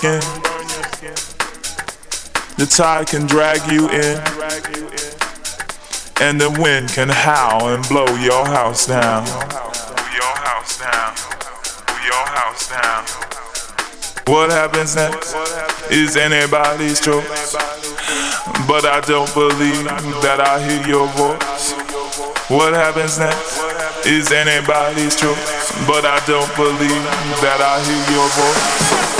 skin. The tide can drag you in. And the wind can howl and blow your house down. Your house down. Your house down. What happens next is anybody's choice. But I don't believe that I hear your voice. What happens next is anybody's choice. But I don't believe that I hear your voice.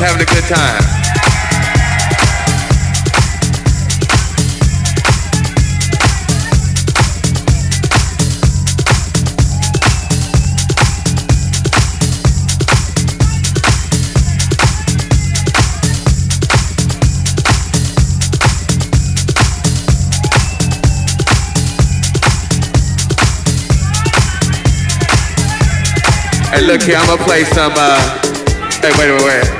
Hey, having a good time. Hey, look here, I'm gonna play some, uh, hey, wait, wait, wait.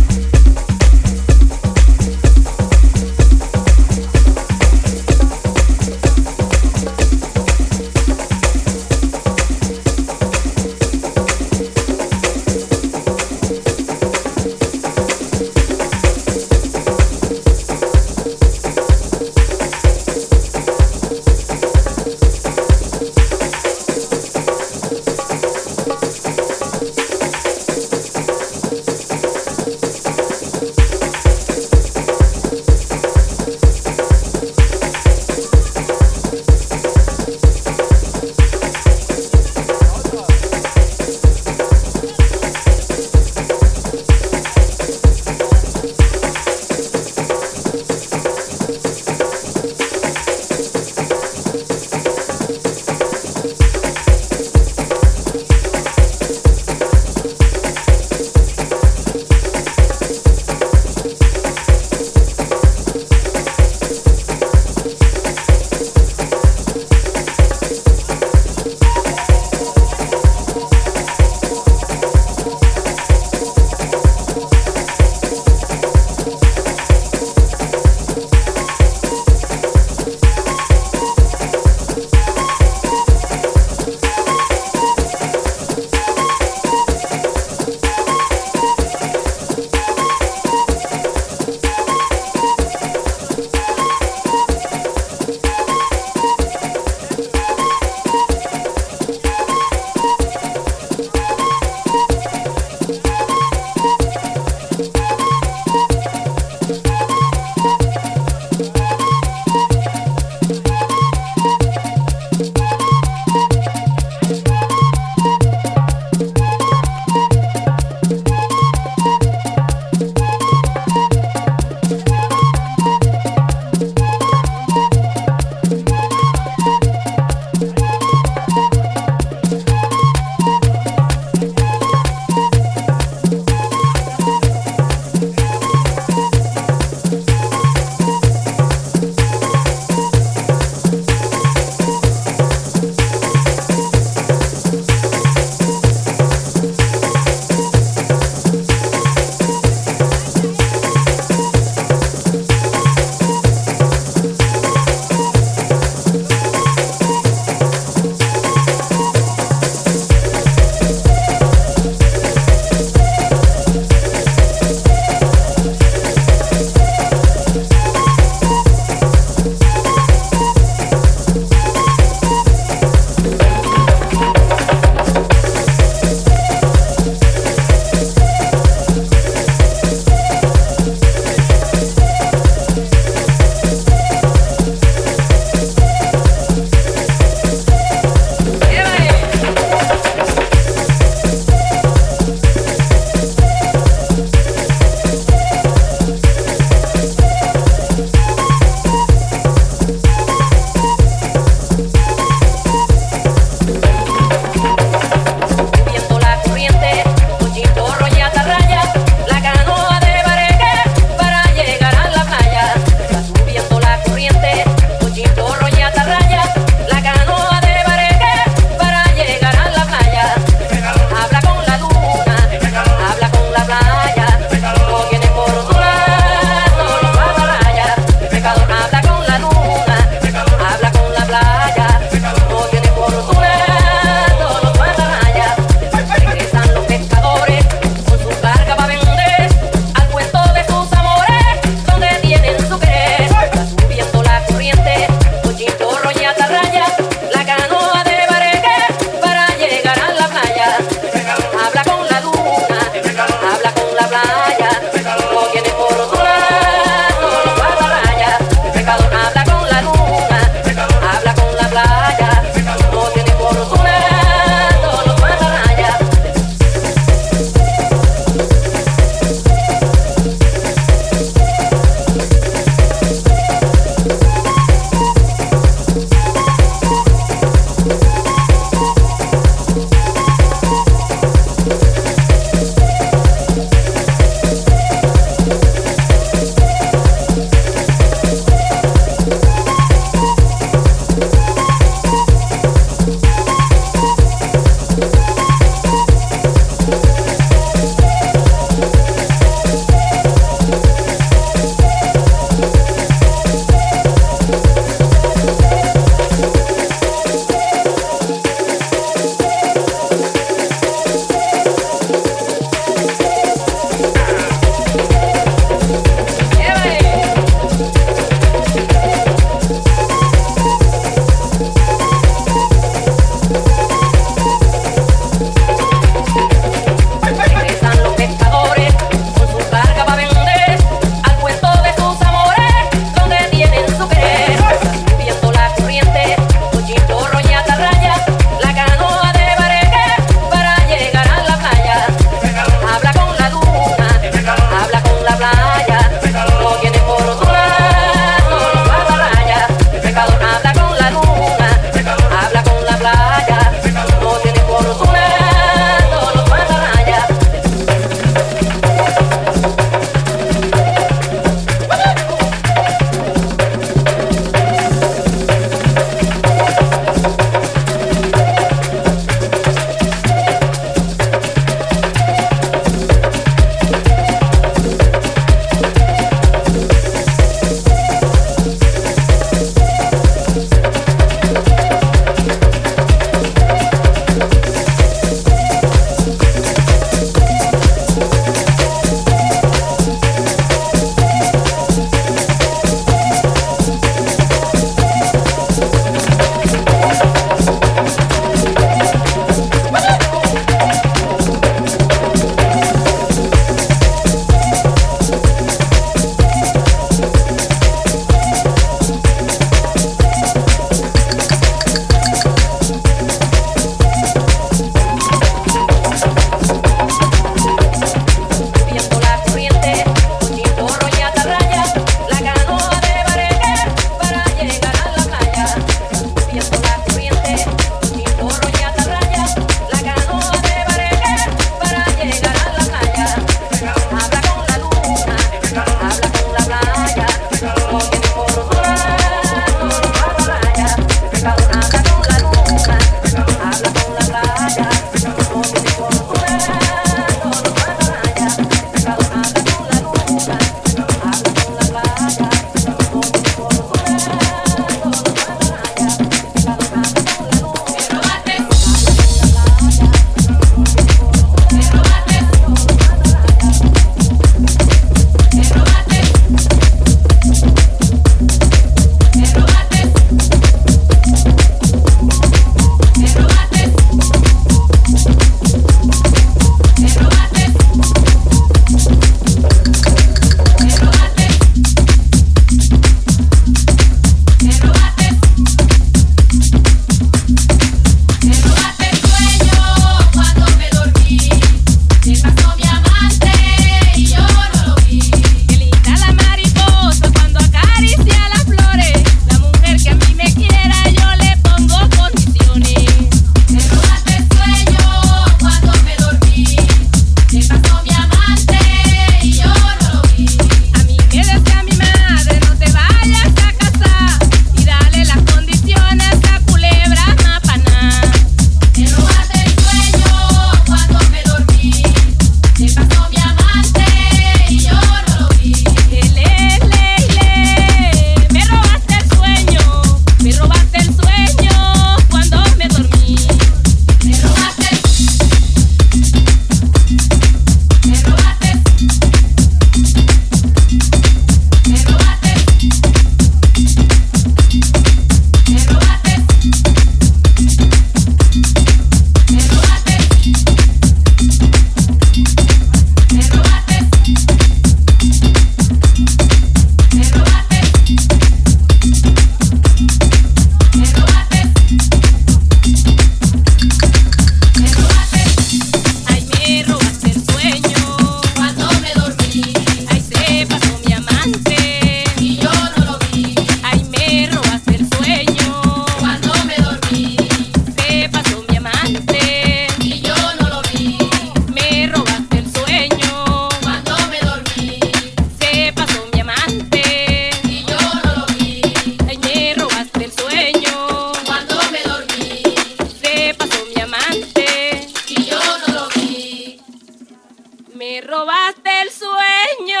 Me robaste el sueño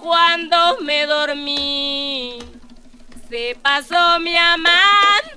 cuando me dormí. Se pasó mi amante.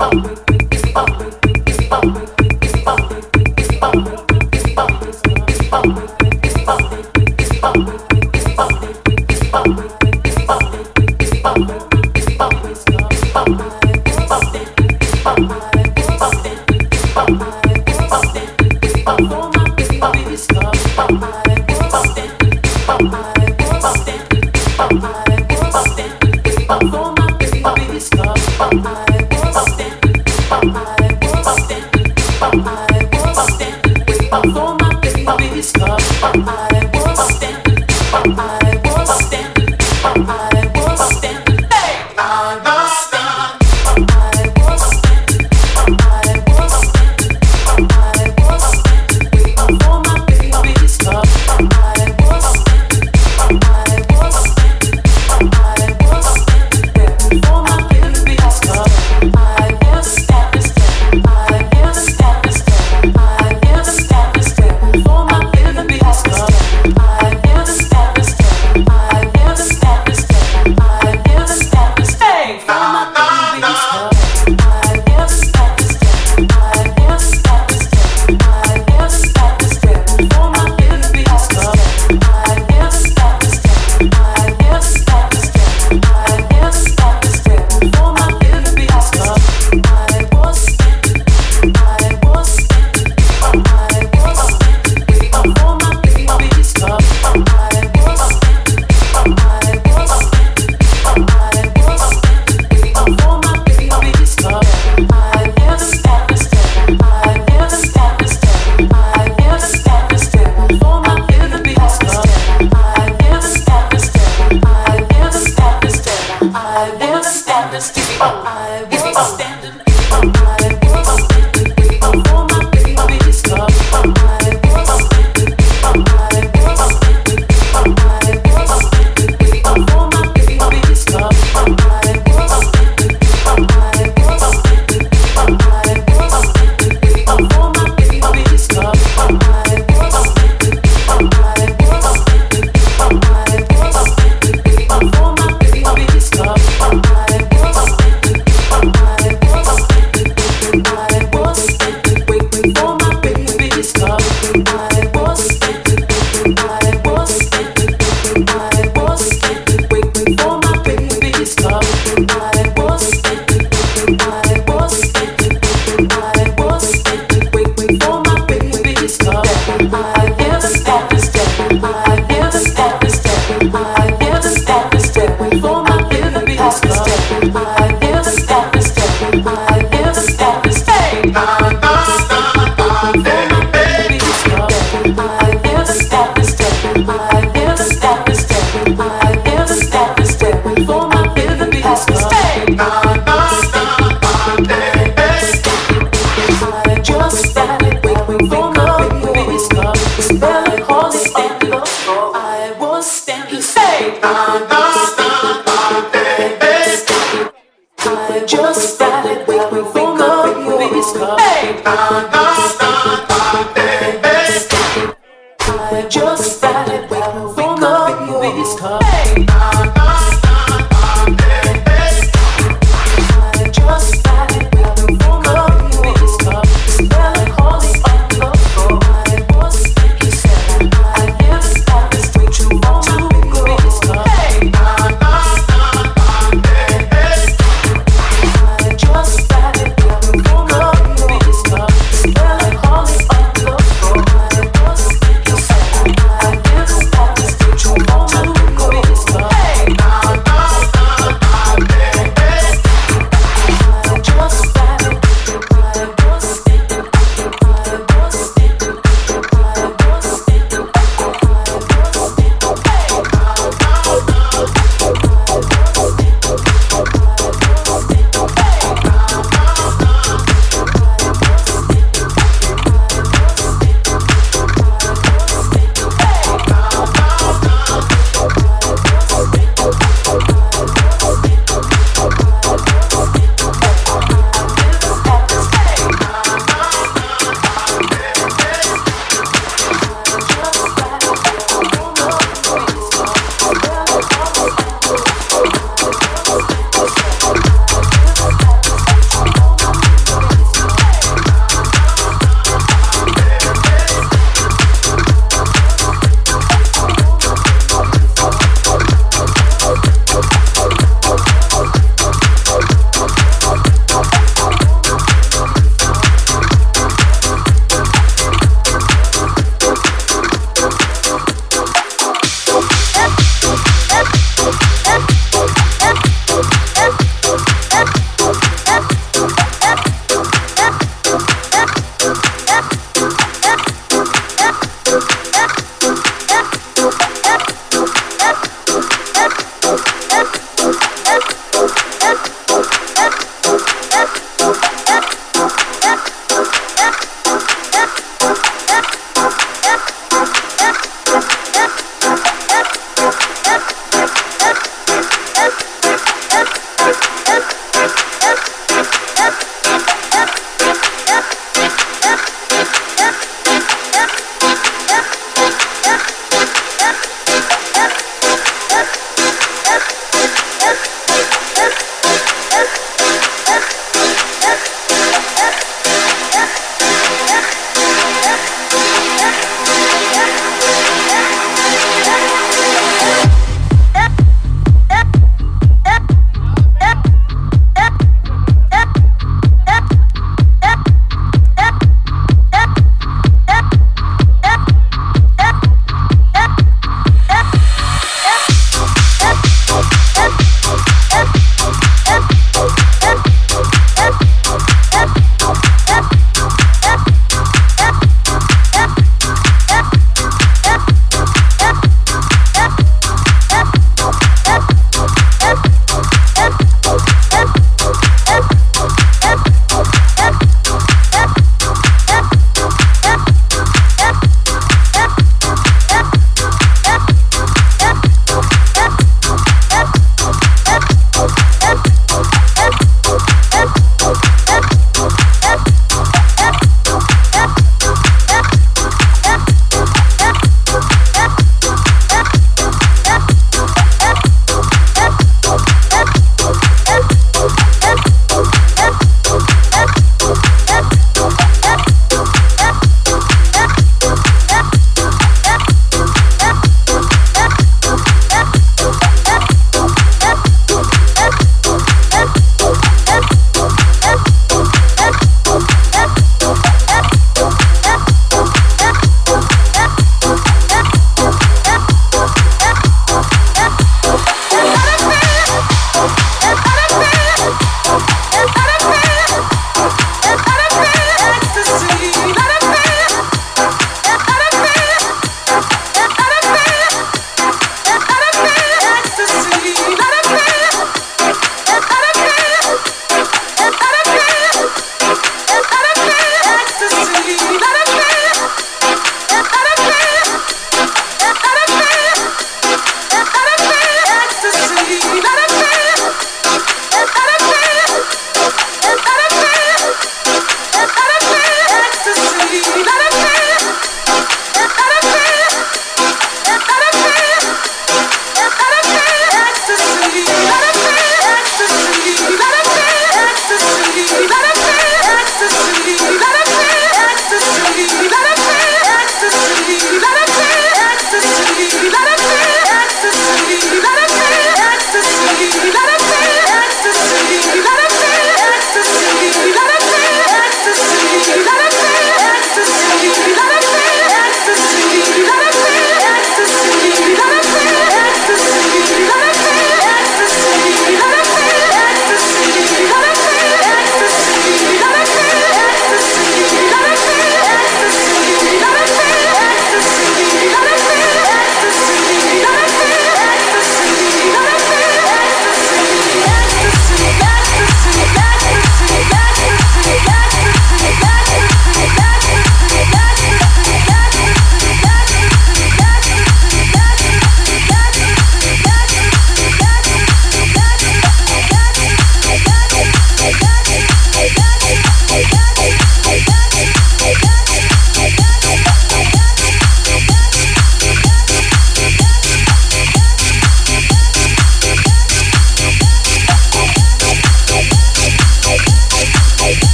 up.